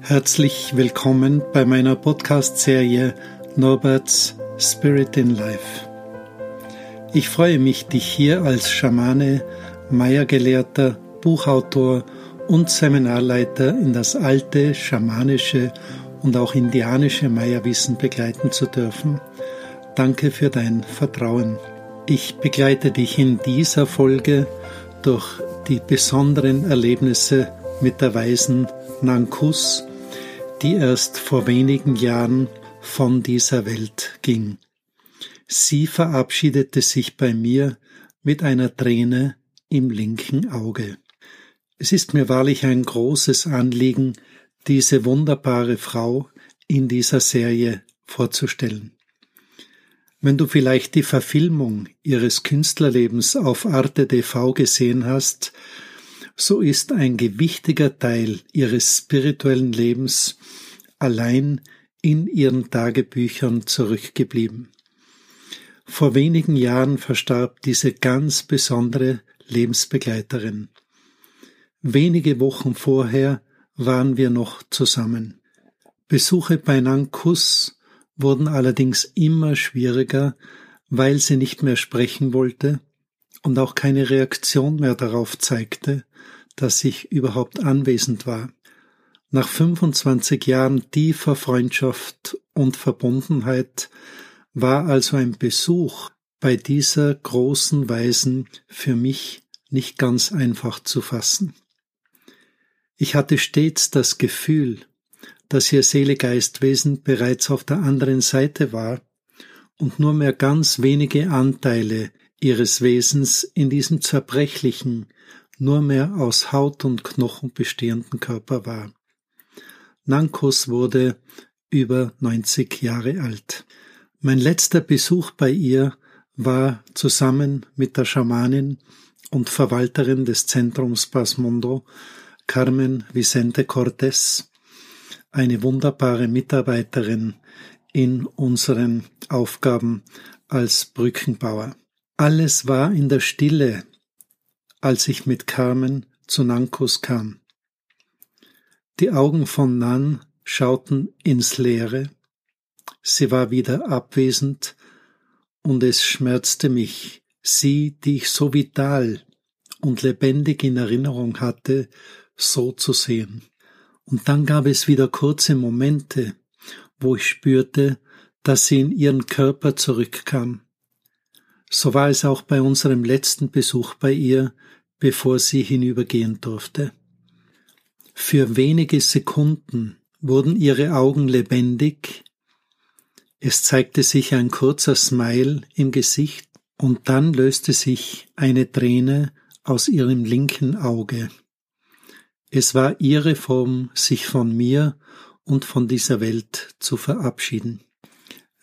Herzlich willkommen bei meiner Podcast-Serie Norberts Spirit in Life. Ich freue mich, dich hier als Schamane, Maya-Gelehrter, Buchautor und Seminarleiter in das alte schamanische und auch indianische Maya-Wissen begleiten zu dürfen. Danke für dein Vertrauen. Ich begleite dich in dieser Folge durch die besonderen Erlebnisse mit der weisen Nankus, die erst vor wenigen Jahren von dieser Welt ging. Sie verabschiedete sich bei mir mit einer Träne im linken Auge. Es ist mir wahrlich ein großes Anliegen, diese wunderbare Frau in dieser Serie vorzustellen. Wenn du vielleicht die Verfilmung ihres Künstlerlebens auf Arte TV gesehen hast, so ist ein gewichtiger Teil ihres spirituellen Lebens allein in ihren Tagebüchern zurückgeblieben. Vor wenigen Jahren verstarb diese ganz besondere Lebensbegleiterin. Wenige Wochen vorher waren wir noch zusammen. Besuche bei Nankus wurden allerdings immer schwieriger, weil sie nicht mehr sprechen wollte und auch keine Reaktion mehr darauf zeigte, dass ich überhaupt anwesend war. Nach 25 Jahren tiefer Freundschaft und Verbundenheit war also ein Besuch bei dieser großen Weisen für mich nicht ganz einfach zu fassen. Ich hatte stets das Gefühl, dass ihr Seele-Geistwesen bereits auf der anderen Seite war und nur mehr ganz wenige Anteile ihres Wesens in diesem zerbrechlichen, nur mehr aus Haut und Knochen bestehenden Körper war. Nankos wurde über 90 Jahre alt. Mein letzter Besuch bei ihr war zusammen mit der Schamanin und Verwalterin des Zentrums Pasmondo, Carmen Vicente Cortés, eine wunderbare Mitarbeiterin in unseren Aufgaben als Brückenbauer. Alles war in der Stille, als ich mit Carmen zu Nankos kam. Die Augen von Nan schauten ins Leere. Sie war wieder abwesend, und es schmerzte mich, sie, die ich so vital und lebendig in Erinnerung hatte, so zu sehen. Und dann gab es wieder kurze Momente, wo ich spürte, dass sie in ihren Körper zurückkam. So war es auch bei unserem letzten Besuch bei ihr, bevor sie hinübergehen durfte. Für wenige Sekunden wurden ihre Augen lebendig, es zeigte sich ein kurzer Smile im Gesicht und dann löste sich eine Träne aus ihrem linken Auge. Es war ihre Form, sich von mir und von dieser Welt zu verabschieden.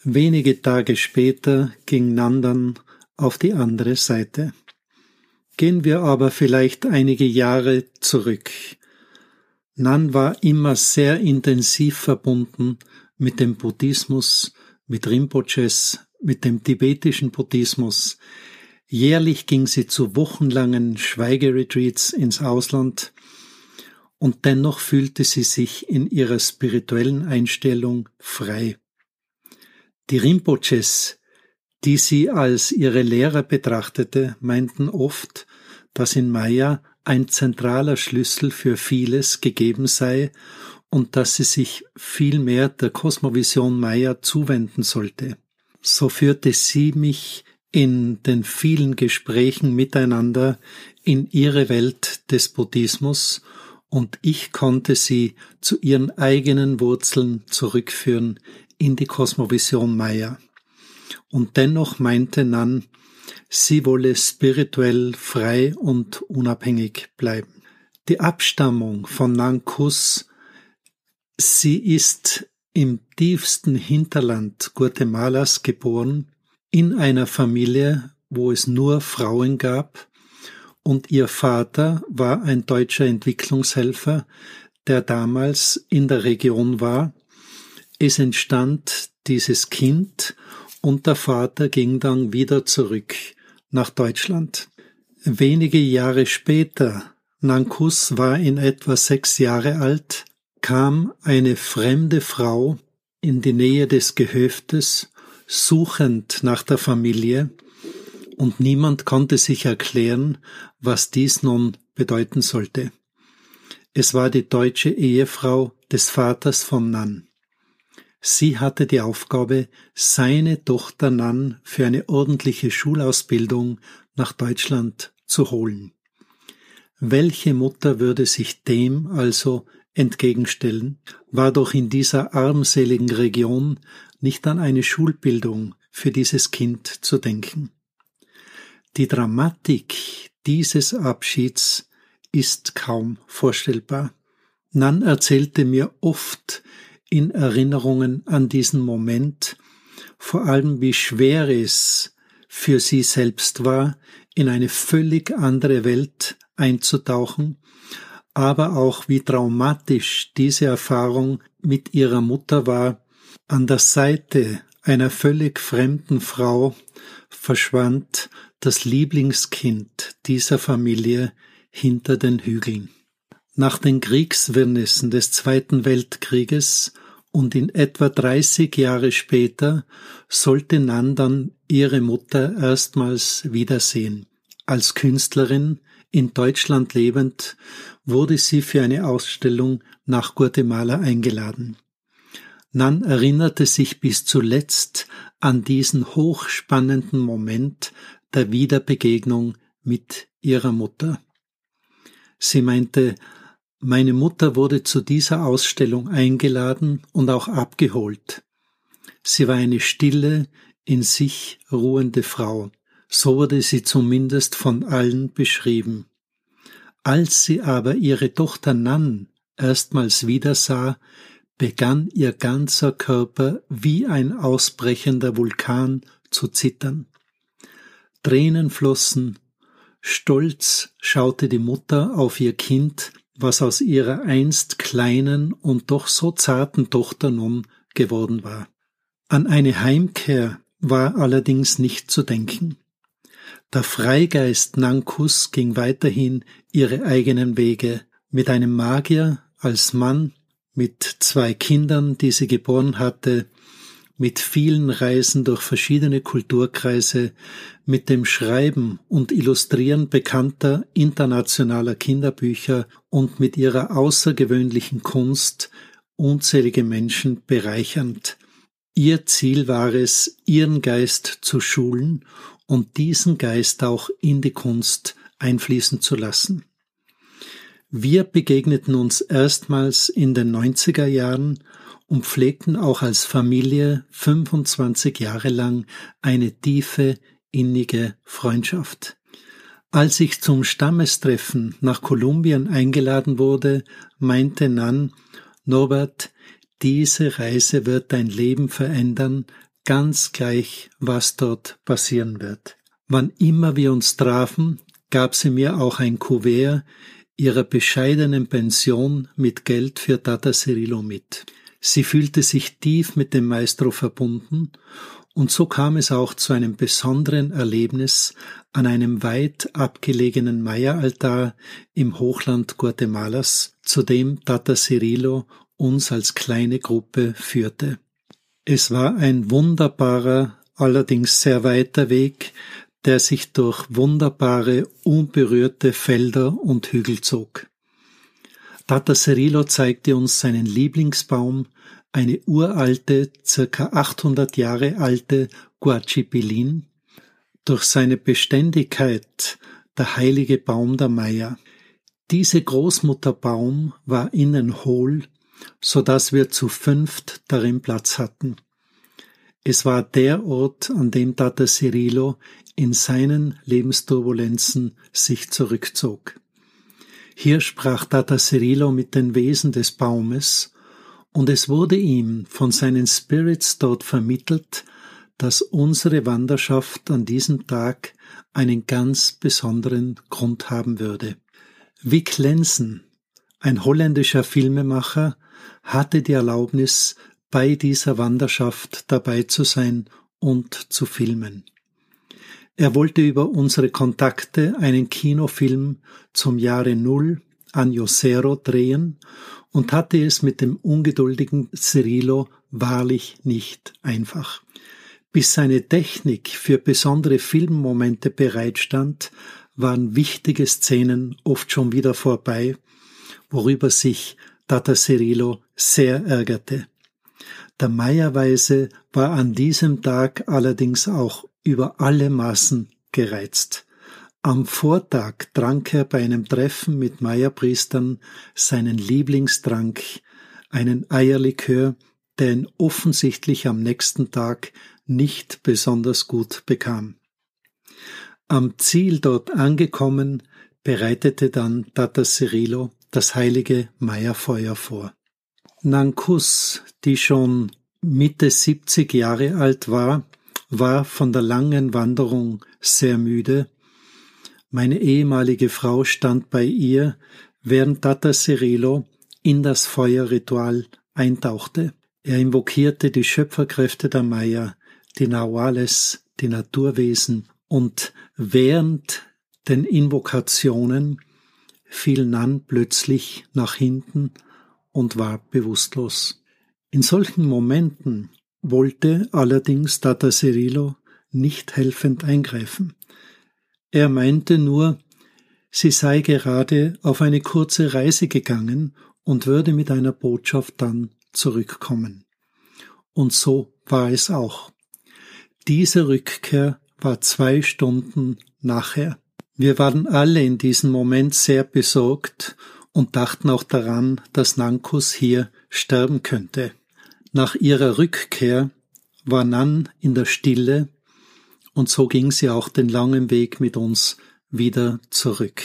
Wenige Tage später ging Nandan auf die andere Seite. Gehen wir aber vielleicht einige Jahre zurück. Nan war immer sehr intensiv verbunden mit dem Buddhismus, mit Rinpoches, mit dem tibetischen Buddhismus. Jährlich ging sie zu wochenlangen Schweigeretreats ins Ausland und dennoch fühlte sie sich in ihrer spirituellen Einstellung frei. Die Rinpoches, die sie als ihre Lehrer betrachtete, meinten oft, dass in Maya ein zentraler Schlüssel für vieles gegeben sei und dass sie sich vielmehr der Kosmovision Maya zuwenden sollte. So führte sie mich in den vielen Gesprächen miteinander in ihre Welt des Buddhismus und ich konnte sie zu ihren eigenen Wurzeln zurückführen in die Kosmovision Maya. Und dennoch meinte Nan, sie wolle spirituell frei und unabhängig bleiben. Die Abstammung von Nankus, sie ist im tiefsten Hinterland Guatemalas geboren, in einer Familie, wo es nur Frauen gab, und ihr Vater war ein deutscher Entwicklungshelfer, der damals in der Region war. Es entstand dieses Kind und der Vater ging dann wieder zurück nach Deutschland. Wenige Jahre später, Nankus war in etwa sechs Jahre alt, kam eine fremde Frau in die Nähe des Gehöftes, suchend nach der Familie, und niemand konnte sich erklären, was dies nun bedeuten sollte. Es war die deutsche Ehefrau des Vaters von Nan. Sie hatte die Aufgabe, seine Tochter Nan für eine ordentliche Schulausbildung nach Deutschland zu holen. Welche Mutter würde sich dem also entgegenstellen, war doch in dieser armseligen Region nicht an eine Schulbildung für dieses Kind zu denken. Die Dramatik dieses Abschieds ist kaum vorstellbar. Nan erzählte mir oft in Erinnerungen an diesen Moment, vor allem wie schwer es für sie selbst war, in eine völlig andere Welt einzutauchen, aber auch wie traumatisch diese Erfahrung mit ihrer Mutter war, an der Seite einer völlig fremden Frau verschwand das Lieblingskind dieser Familie hinter den Hügeln. Nach den Kriegswirrnissen des Zweiten Weltkrieges und in etwa 30 Jahre später sollte Nandan ihre Mutter erstmals wiedersehen. Als Künstlerin in Deutschland lebend wurde sie für eine Ausstellung nach Guatemala eingeladen. Nan erinnerte sich bis zuletzt an diesen hochspannenden Moment der Wiederbegegnung mit ihrer Mutter. Sie meinte, meine Mutter wurde zu dieser Ausstellung eingeladen und auch abgeholt. Sie war eine stille, in sich ruhende Frau. So wurde sie zumindest von allen beschrieben. Als sie aber ihre Tochter Nan erstmals wiedersah, begann ihr ganzer Körper wie ein ausbrechender Vulkan zu zittern. Tränen flossen, stolz schaute die Mutter auf ihr Kind, was aus ihrer einst kleinen und doch so zarten Tochter nun geworden war. An eine Heimkehr war allerdings nicht zu denken. Der Freigeist Nankus ging weiterhin ihre eigenen Wege, mit einem Magier als Mann mit zwei Kindern, die sie geboren hatte, mit vielen Reisen durch verschiedene Kulturkreise, mit dem Schreiben und Illustrieren bekannter internationaler Kinderbücher und mit ihrer außergewöhnlichen Kunst unzählige Menschen bereichernd. Ihr Ziel war es, ihren Geist zu schulen und diesen Geist auch in die Kunst einfließen zu lassen. Wir begegneten uns erstmals in den 90er Jahren und pflegten auch als Familie 25 Jahre lang eine tiefe, innige Freundschaft. Als ich zum Stammestreffen nach Kolumbien eingeladen wurde, meinte Nan, Norbert, diese Reise wird dein Leben verändern, ganz gleich, was dort passieren wird. Wann immer wir uns trafen, gab sie mir auch ein Kuvert, ihrer bescheidenen Pension mit Geld für Tata Cirillo mit. Sie fühlte sich tief mit dem Maestro verbunden und so kam es auch zu einem besonderen Erlebnis an einem weit abgelegenen Maya-Altar im Hochland Guatemalas, zu dem Tata Cirillo uns als kleine Gruppe führte. Es war ein wunderbarer, allerdings sehr weiter Weg, der sich durch wunderbare, unberührte Felder und Hügel zog. Tata Cirillo zeigte uns seinen Lieblingsbaum, eine uralte, circa 800 Jahre alte Guachipilin, durch seine Beständigkeit der heilige Baum der Maya. Diese Großmutterbaum war innen hohl, so dass wir zu fünft darin Platz hatten. Es war der Ort, an dem Tata Cirillo in seinen Lebensturbulenzen sich zurückzog. Hier sprach Tata Cirillo mit den Wesen des Baumes, und es wurde ihm von seinen Spirits dort vermittelt, dass unsere Wanderschaft an diesem Tag einen ganz besonderen Grund haben würde. Vic Lensen, ein holländischer Filmemacher, hatte die Erlaubnis, bei dieser Wanderschaft dabei zu sein und zu filmen. Er wollte über unsere Kontakte einen Kinofilm zum Jahre Null Año Zero drehen und hatte es mit dem ungeduldigen Cirilo wahrlich nicht einfach. Bis seine Technik für besondere Filmmomente bereitstand, waren wichtige Szenen oft schon wieder vorbei, worüber sich Tata Cirilo sehr ärgerte. Der Meierweise war an diesem Tag allerdings auch über alle Maßen gereizt. Am Vortag trank er bei einem Treffen mit Meierpriestern seinen Lieblingstrank, einen Eierlikör, der ihn offensichtlich am nächsten Tag nicht besonders gut bekam. Am Ziel dort angekommen, bereitete dann Tata Cirilo das heilige Meierfeuer vor. Nankus, die schon Mitte 70 Jahre alt war, war von der langen Wanderung sehr müde. Meine ehemalige Frau stand bei ihr, während Tata Cirilo in das Feuerritual eintauchte. Er invokierte die Schöpferkräfte der Maya, die Nawales, die Naturwesen, und während den Invokationen fiel Nan plötzlich nach hinten und war bewusstlos. In solchen Momenten wollte allerdings Tata Cirilo nicht helfend eingreifen. Er meinte nur, sie sei gerade auf eine kurze Reise gegangen und würde mit einer Botschaft dann zurückkommen. Und so war es auch. Diese Rückkehr war zwei Stunden nachher. Wir waren alle in diesem Moment sehr besorgt und dachten auch daran, dass Nankus hier sterben könnte. Nach ihrer Rückkehr war Nan in der Stille und so ging sie auch den langen Weg mit uns wieder zurück.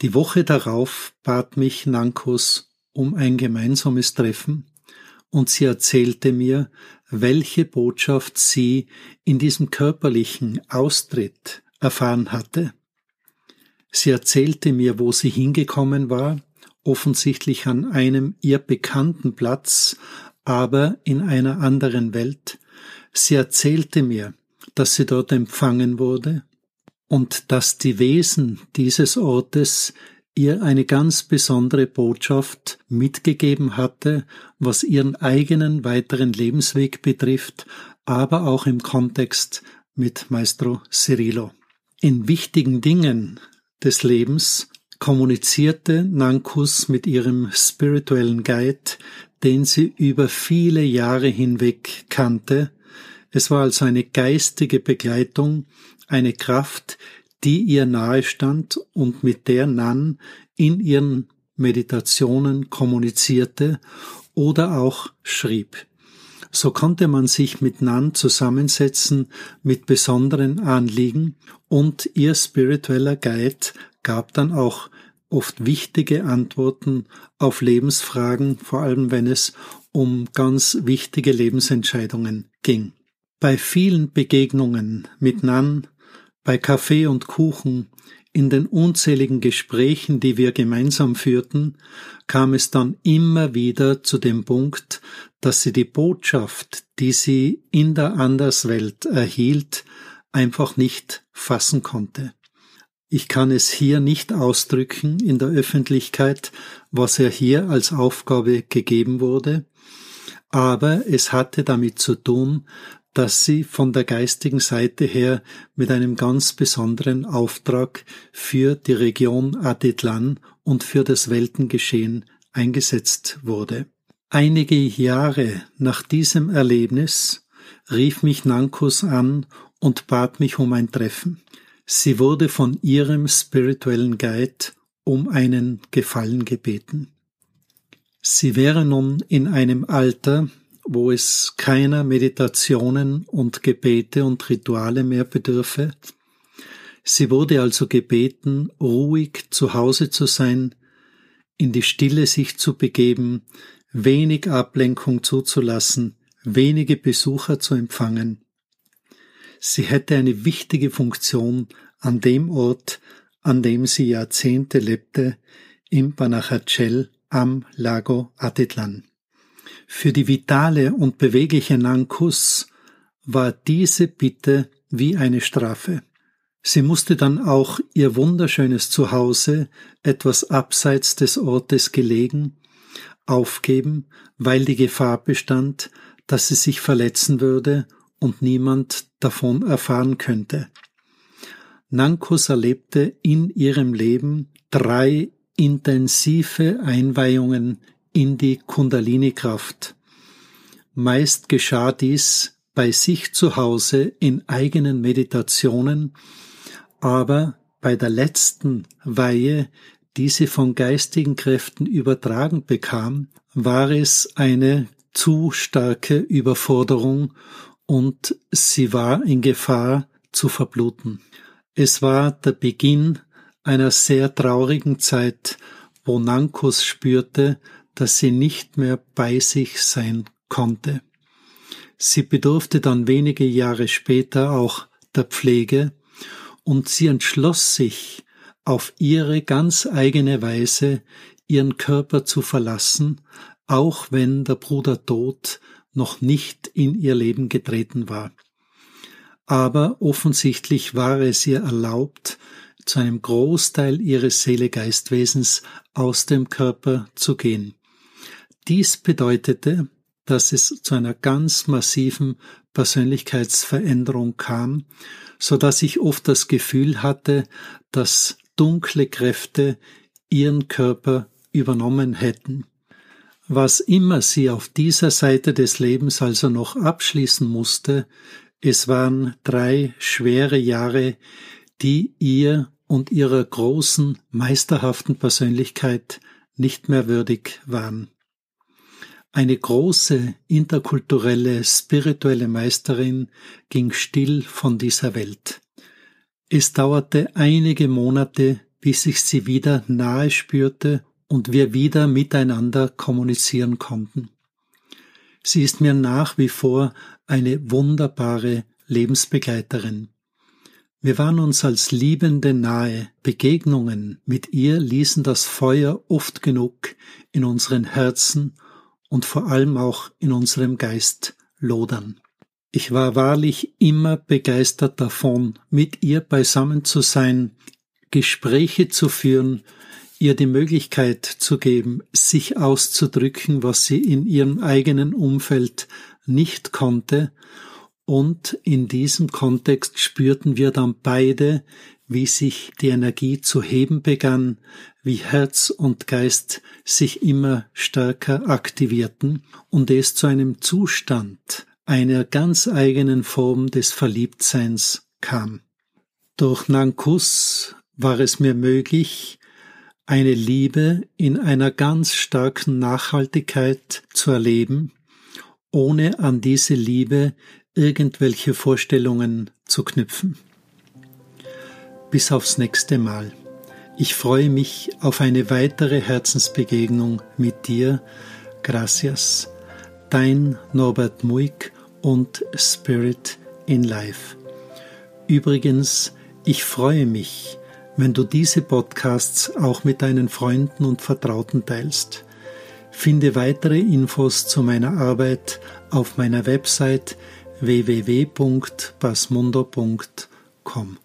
Die Woche darauf bat mich Nankus um ein gemeinsames Treffen und sie erzählte mir, welche Botschaft sie in diesem körperlichen Austritt erfahren hatte. Sie erzählte mir, wo sie hingekommen war, offensichtlich an einem ihr bekannten Platz, aber in einer anderen Welt. Sie erzählte mir, dass sie dort empfangen wurde und dass die Wesen dieses Ortes ihr eine ganz besondere Botschaft mitgegeben hatte, was ihren eigenen weiteren Lebensweg betrifft, aber auch im Kontext mit Maestro Cirilo. In wichtigen Dingen des Lebens kommunizierte Nankus mit ihrem spirituellen Guide, den sie über viele Jahre hinweg kannte. Es war also eine geistige Begleitung, eine Kraft, die ihr nahe stand und mit der Nan in ihren Meditationen kommunizierte oder auch schrieb. So konnte man sich mit Nan zusammensetzen mit besonderen Anliegen und ihr spiritueller Guide gab dann auch oft wichtige Antworten auf Lebensfragen, vor allem wenn es um ganz wichtige Lebensentscheidungen ging. Bei vielen Begegnungen mit Nan, bei Kaffee und Kuchen, in den unzähligen Gesprächen, die wir gemeinsam führten, kam es dann immer wieder zu dem Punkt, dass sie die Botschaft, die sie in der Anderswelt erhielt, einfach nicht fassen konnte. Ich kann es hier nicht ausdrücken in der Öffentlichkeit, was er hier als Aufgabe gegeben wurde, aber es hatte damit zu tun, dass sie von der geistigen Seite her mit einem ganz besonderen Auftrag für die Region Aditlan und für das Weltengeschehen eingesetzt wurde. Einige Jahre nach diesem Erlebnis rief mich Nankus an und bat mich um ein Treffen. Sie wurde von ihrem spirituellen Guide um einen Gefallen gebeten. Sie wäre nun in einem Alter, wo es keiner Meditationen und Gebete und Rituale mehr bedürfe. Sie wurde also gebeten, ruhig zu Hause zu sein, in die Stille sich zu begeben, wenig Ablenkung zuzulassen, wenige Besucher zu empfangen. Sie hätte eine wichtige Funktion an dem Ort, an dem sie Jahrzehnte lebte, im Banachacel am Lago Atitlan. Für die vitale und bewegliche Nankus war diese Bitte wie eine Strafe. Sie musste dann auch ihr wunderschönes Zuhause, etwas abseits des Ortes gelegen, aufgeben, weil die Gefahr bestand, dass sie sich verletzen würde und niemand davon erfahren könnte. Nankos erlebte in ihrem Leben drei intensive Einweihungen in die Kundalini-Kraft. Meist geschah dies bei sich zu Hause in eigenen Meditationen, aber bei der letzten Weihe, die sie von geistigen Kräften übertragen bekam, war es eine zu starke Überforderung und sie war in Gefahr zu verbluten. Es war der Beginn einer sehr traurigen Zeit, wo Nankos spürte, dass sie nicht mehr bei sich sein konnte. Sie bedurfte dann wenige Jahre später auch der Pflege und sie entschloss sich, auf ihre ganz eigene Weise ihren Körper zu verlassen, auch wenn der Bruder Tod noch nicht in ihr Leben getreten war. Aber offensichtlich war es ihr erlaubt, zu einem Großteil ihres Seele-Geistwesens aus dem Körper zu gehen. Dies bedeutete, dass es zu einer ganz massiven Persönlichkeitsveränderung kam, so dass ich oft das Gefühl hatte, dass dunkle Kräfte ihren Körper übernommen hätten. Was immer sie auf dieser Seite des Lebens also noch abschließen musste, es waren drei schwere Jahre, die ihr und ihrer großen, meisterhaften Persönlichkeit nicht mehr würdig waren. Eine große interkulturelle, spirituelle Meisterin ging still von dieser Welt. Es dauerte einige Monate, bis ich sie wieder nahe spürte und wir wieder miteinander kommunizieren konnten. Sie ist mir nach wie vor eine wunderbare Lebensbegleiterin. Wir waren uns als Liebende nahe. Begegnungen mit ihr ließen das Feuer oft genug in unseren Herzen und vor allem auch in unserem Geist lodern. Ich war wahrlich immer begeistert davon, mit ihr beisammen zu sein, Gespräche zu führen, ihr die Möglichkeit zu geben, sich auszudrücken, was sie in ihrem eigenen Umfeld nicht konnte. Und in diesem Kontext spürten wir dann beide, wie sich die Energie zu heben begann, wie Herz und Geist sich immer stärker aktivierten und es zu einem Zustand einer ganz eigenen Form des Verliebtseins kam. Durch Nankus war es mir möglich, eine Liebe in einer ganz starken Nachhaltigkeit zu erleben, ohne an diese Liebe irgendwelche Vorstellungen zu knüpfen bis aufs nächste Mal. Ich freue mich auf eine weitere Herzensbegegnung mit dir. Gracias. Dein Norbert Muig und Spirit in Life. Übrigens, ich freue mich, wenn du diese Podcasts auch mit deinen Freunden und Vertrauten teilst. Finde weitere Infos zu meiner Arbeit auf meiner Website www.basmundo.com.